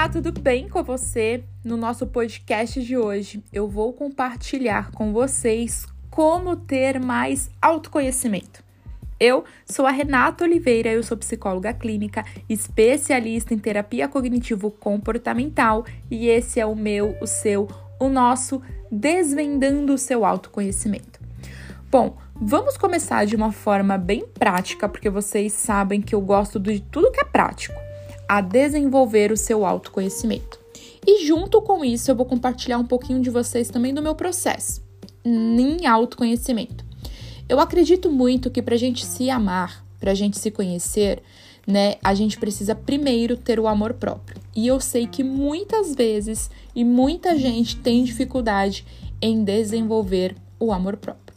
Olá, tudo bem com você? No nosso podcast de hoje, eu vou compartilhar com vocês como ter mais autoconhecimento. Eu sou a Renata Oliveira, eu sou psicóloga clínica, especialista em terapia cognitivo-comportamental e esse é o meu, o seu, o nosso Desvendando o seu autoconhecimento. Bom, vamos começar de uma forma bem prática, porque vocês sabem que eu gosto de tudo que é prático, a desenvolver o seu autoconhecimento. E junto com isso, eu vou compartilhar um pouquinho de vocês também do meu processo em autoconhecimento. Eu acredito muito que para a gente se amar, para a gente se conhecer, né, a gente precisa primeiro ter o amor próprio. E eu sei que muitas vezes e muita gente tem dificuldade em desenvolver o amor próprio.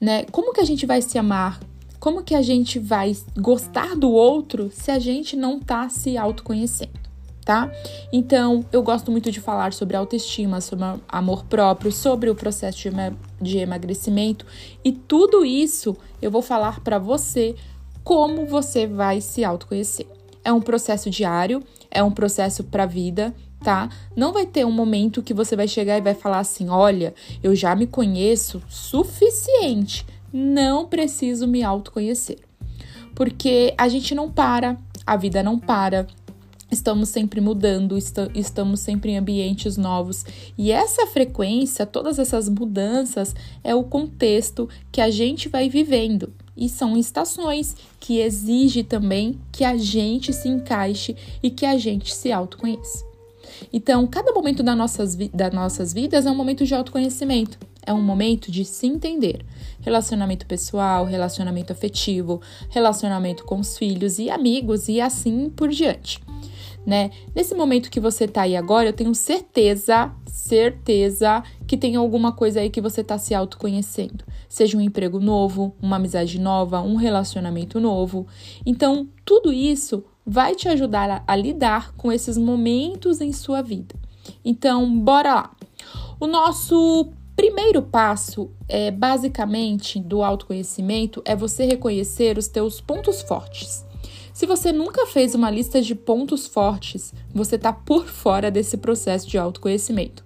Né? Como que a gente vai se amar? Como que a gente vai gostar do outro se a gente não tá se autoconhecendo? tá? Então, eu gosto muito de falar sobre autoestima, sobre amor próprio, sobre o processo de, emagrecimento e tudo isso eu vou falar para você como você vai se autoconhecer. É um processo diário, é um processo para a vida, tá? Não vai ter um momento que você vai chegar e vai falar assim: olha, eu já me conheço suficiente, não preciso me autoconhecer. Porque a gente não para, a vida não para, Estamos sempre mudando, estamos sempre em ambientes novos. E essa frequência, todas essas mudanças, é o contexto que a gente vai vivendo. E são estações que exige também que a gente se encaixe e que a gente se autoconheça. Então, cada momento das nossas, das nossas vidas é um momento de autoconhecimento. É um momento de se entender. Relacionamento pessoal, relacionamento afetivo, relacionamento com os filhos e amigos e assim por diante né? Nesse momento que você tá aí agora, eu tenho certeza, certeza que tem alguma coisa aí que você tá se autoconhecendo. Seja um emprego novo, uma amizade nova, um relacionamento novo. Então, tudo isso vai te ajudar a, a lidar com esses momentos em sua vida. Então, bora lá. O nosso primeiro passo é basicamente do autoconhecimento é você reconhecer os teus pontos fortes. Se você nunca fez uma lista de pontos fortes, você está por fora desse processo de autoconhecimento.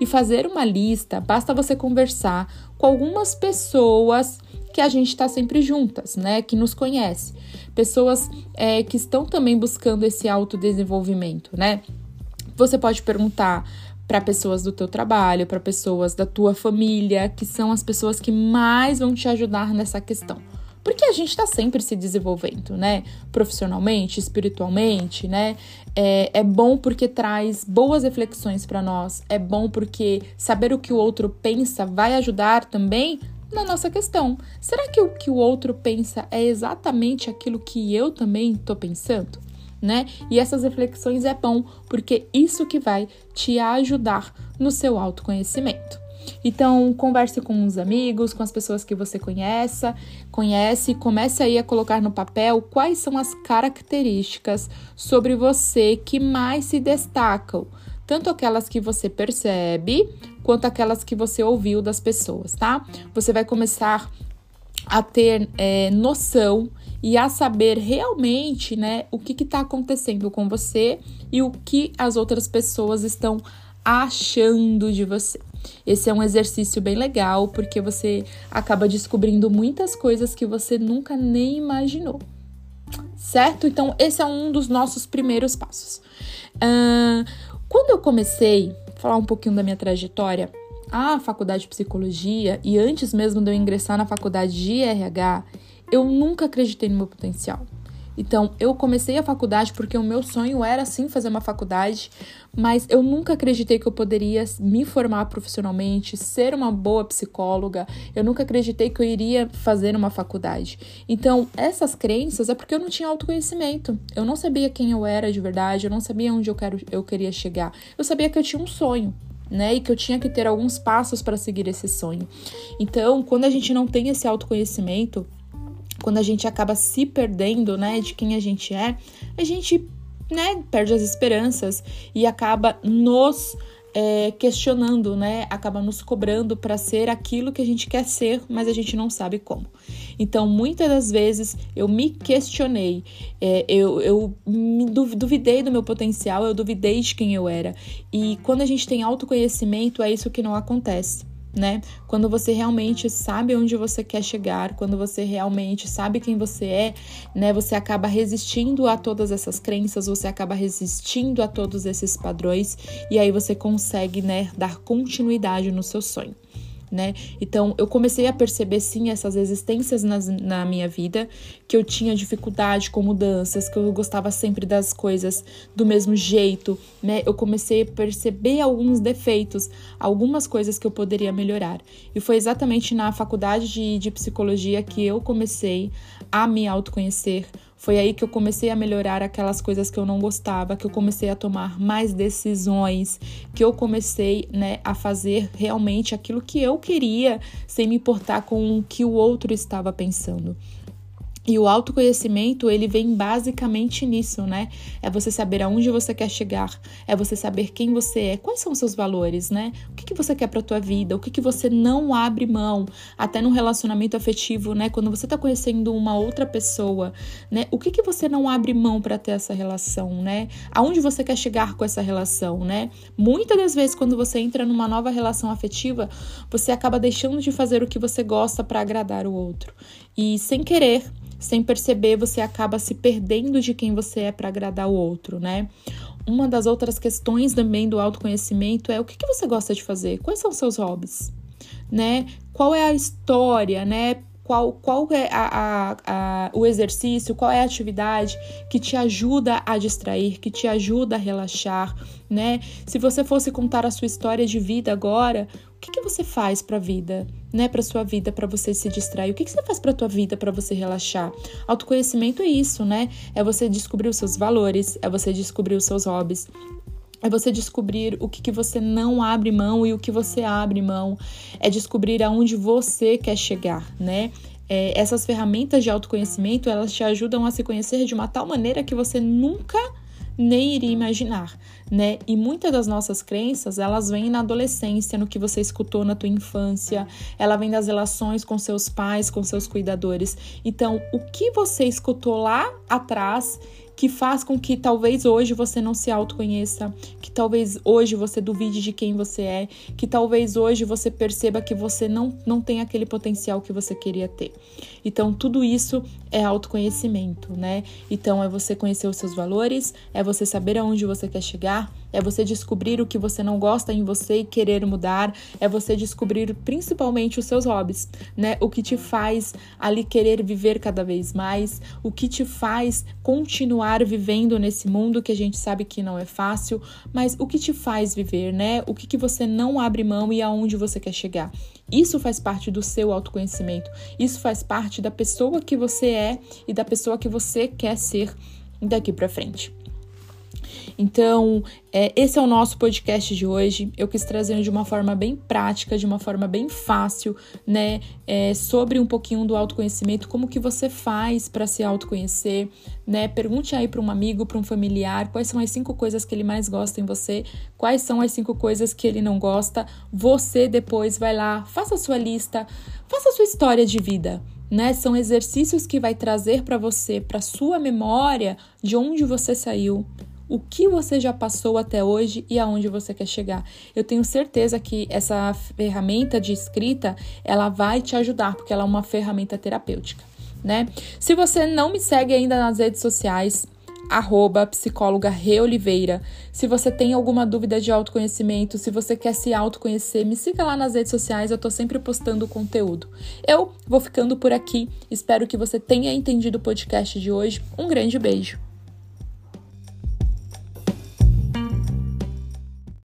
E fazer uma lista, basta você conversar com algumas pessoas que a gente está sempre juntas, né? Que nos conhece. Pessoas é, que estão também buscando esse autodesenvolvimento, né? Você pode perguntar para pessoas do teu trabalho, para pessoas da tua família, que são as pessoas que mais vão te ajudar nessa questão. Porque a gente está sempre se desenvolvendo, né? Profissionalmente, espiritualmente, né? É, é bom porque traz boas reflexões para nós. É bom porque saber o que o outro pensa vai ajudar também na nossa questão. Será que o que o outro pensa é exatamente aquilo que eu também estou pensando? Né? E essas reflexões é bom porque isso que vai te ajudar no seu autoconhecimento. Então, converse com os amigos, com as pessoas que você conheça, conhece, comece aí a colocar no papel quais são as características sobre você que mais se destacam, tanto aquelas que você percebe quanto aquelas que você ouviu das pessoas, tá? Você vai começar a ter é, noção e a saber realmente, né, o que está acontecendo com você e o que as outras pessoas estão achando de você. Esse é um exercício bem legal porque você acaba descobrindo muitas coisas que você nunca nem imaginou. Certo? Então, esse é um dos nossos primeiros passos. Uh, quando eu comecei a falar um pouquinho da minha trajetória, a faculdade de psicologia e antes mesmo de eu ingressar na faculdade de RH, eu nunca acreditei no meu potencial. Então, eu comecei a faculdade porque o meu sonho era sim fazer uma faculdade, mas eu nunca acreditei que eu poderia me formar profissionalmente, ser uma boa psicóloga. Eu nunca acreditei que eu iria fazer uma faculdade. Então, essas crenças é porque eu não tinha autoconhecimento. Eu não sabia quem eu era de verdade, eu não sabia onde eu, quero, eu queria chegar. Eu sabia que eu tinha um sonho, né? E que eu tinha que ter alguns passos para seguir esse sonho. Então, quando a gente não tem esse autoconhecimento, quando a gente acaba se perdendo, né, de quem a gente é, a gente, né, perde as esperanças e acaba nos é, questionando, né? Acaba nos cobrando para ser aquilo que a gente quer ser, mas a gente não sabe como. Então, muitas das vezes eu me questionei, é, eu, eu me duvidei do meu potencial, eu duvidei de quem eu era. E quando a gente tem autoconhecimento, é isso que não acontece né? Quando você realmente sabe onde você quer chegar, quando você realmente sabe quem você é, né? Você acaba resistindo a todas essas crenças, você acaba resistindo a todos esses padrões e aí você consegue, né, dar continuidade no seu sonho né? Então eu comecei a perceber sim essas existências nas, na minha vida, que eu tinha dificuldade com mudanças, que eu gostava sempre das coisas do mesmo jeito, né? Eu comecei a perceber alguns defeitos, algumas coisas que eu poderia melhorar. E foi exatamente na faculdade de, de psicologia que eu comecei a me autoconhecer foi aí que eu comecei a melhorar aquelas coisas que eu não gostava, que eu comecei a tomar mais decisões, que eu comecei, né, a fazer realmente aquilo que eu queria, sem me importar com o que o outro estava pensando. E o autoconhecimento, ele vem basicamente nisso, né? É você saber aonde você quer chegar, é você saber quem você é, quais são os seus valores, né? O que, que você quer pra tua vida, o que, que você não abre mão, até no relacionamento afetivo, né? Quando você tá conhecendo uma outra pessoa, né? O que, que você não abre mão para ter essa relação, né? Aonde você quer chegar com essa relação, né? Muitas das vezes, quando você entra numa nova relação afetiva, você acaba deixando de fazer o que você gosta para agradar o outro. E sem querer, sem perceber, você acaba se perdendo de quem você é para agradar o outro, né? Uma das outras questões também do autoconhecimento é o que, que você gosta de fazer? Quais são os seus hobbies? Né? Qual é a história, né? Qual, qual é a, a, a, o exercício, qual é a atividade que te ajuda a distrair, que te ajuda a relaxar, né? Se você fosse contar a sua história de vida agora, o que, que você faz para a vida, né? Para sua vida, para você se distrair? O que, que você faz para tua vida para você relaxar? Autoconhecimento é isso, né? É você descobrir os seus valores, é você descobrir os seus hobbies, é você descobrir o que, que você não abre mão e o que você abre mão. É descobrir aonde você quer chegar, né? É, essas ferramentas de autoconhecimento, elas te ajudam a se conhecer de uma tal maneira que você nunca nem iria imaginar, né? E muitas das nossas crenças, elas vêm na adolescência, no que você escutou na tua infância, ela vem das relações com seus pais, com seus cuidadores. Então, o que você escutou lá atrás que faz com que talvez hoje você não se autoconheça, que talvez hoje você duvide de quem você é, que talvez hoje você perceba que você não, não tem aquele potencial que você queria ter. Então, tudo isso é autoconhecimento, né? Então, é você conhecer os seus valores, é você saber aonde você quer chegar, é você descobrir o que você não gosta em você e querer mudar, é você descobrir principalmente os seus hobbies, né? O que te faz ali querer viver cada vez mais, o que te faz continuar vivendo nesse mundo que a gente sabe que não é fácil, mas o que te faz viver, né? O que, que você não abre mão e aonde você quer chegar. Isso faz parte do seu autoconhecimento, isso faz parte da pessoa que você é e da pessoa que você quer ser daqui para frente. Então, é, esse é o nosso podcast de hoje. Eu quis trazer de uma forma bem prática, de uma forma bem fácil, né? É, sobre um pouquinho do autoconhecimento, como que você faz para se autoconhecer, né? Pergunte aí para um amigo, para um familiar, quais são as cinco coisas que ele mais gosta em você, quais são as cinco coisas que ele não gosta. Você depois vai lá, faça a sua lista, faça a sua história de vida. Né? São exercícios que vai trazer para você, para sua memória, de onde você saiu, o que você já passou até hoje e aonde você quer chegar. Eu tenho certeza que essa ferramenta de escrita, ela vai te ajudar, porque ela é uma ferramenta terapêutica, né? Se você não me segue ainda nas redes sociais, arroba psicóloga Reoliveira. Se você tem alguma dúvida de autoconhecimento, se você quer se autoconhecer, me siga lá nas redes sociais, eu tô sempre postando conteúdo. Eu vou ficando por aqui, espero que você tenha entendido o podcast de hoje. Um grande beijo!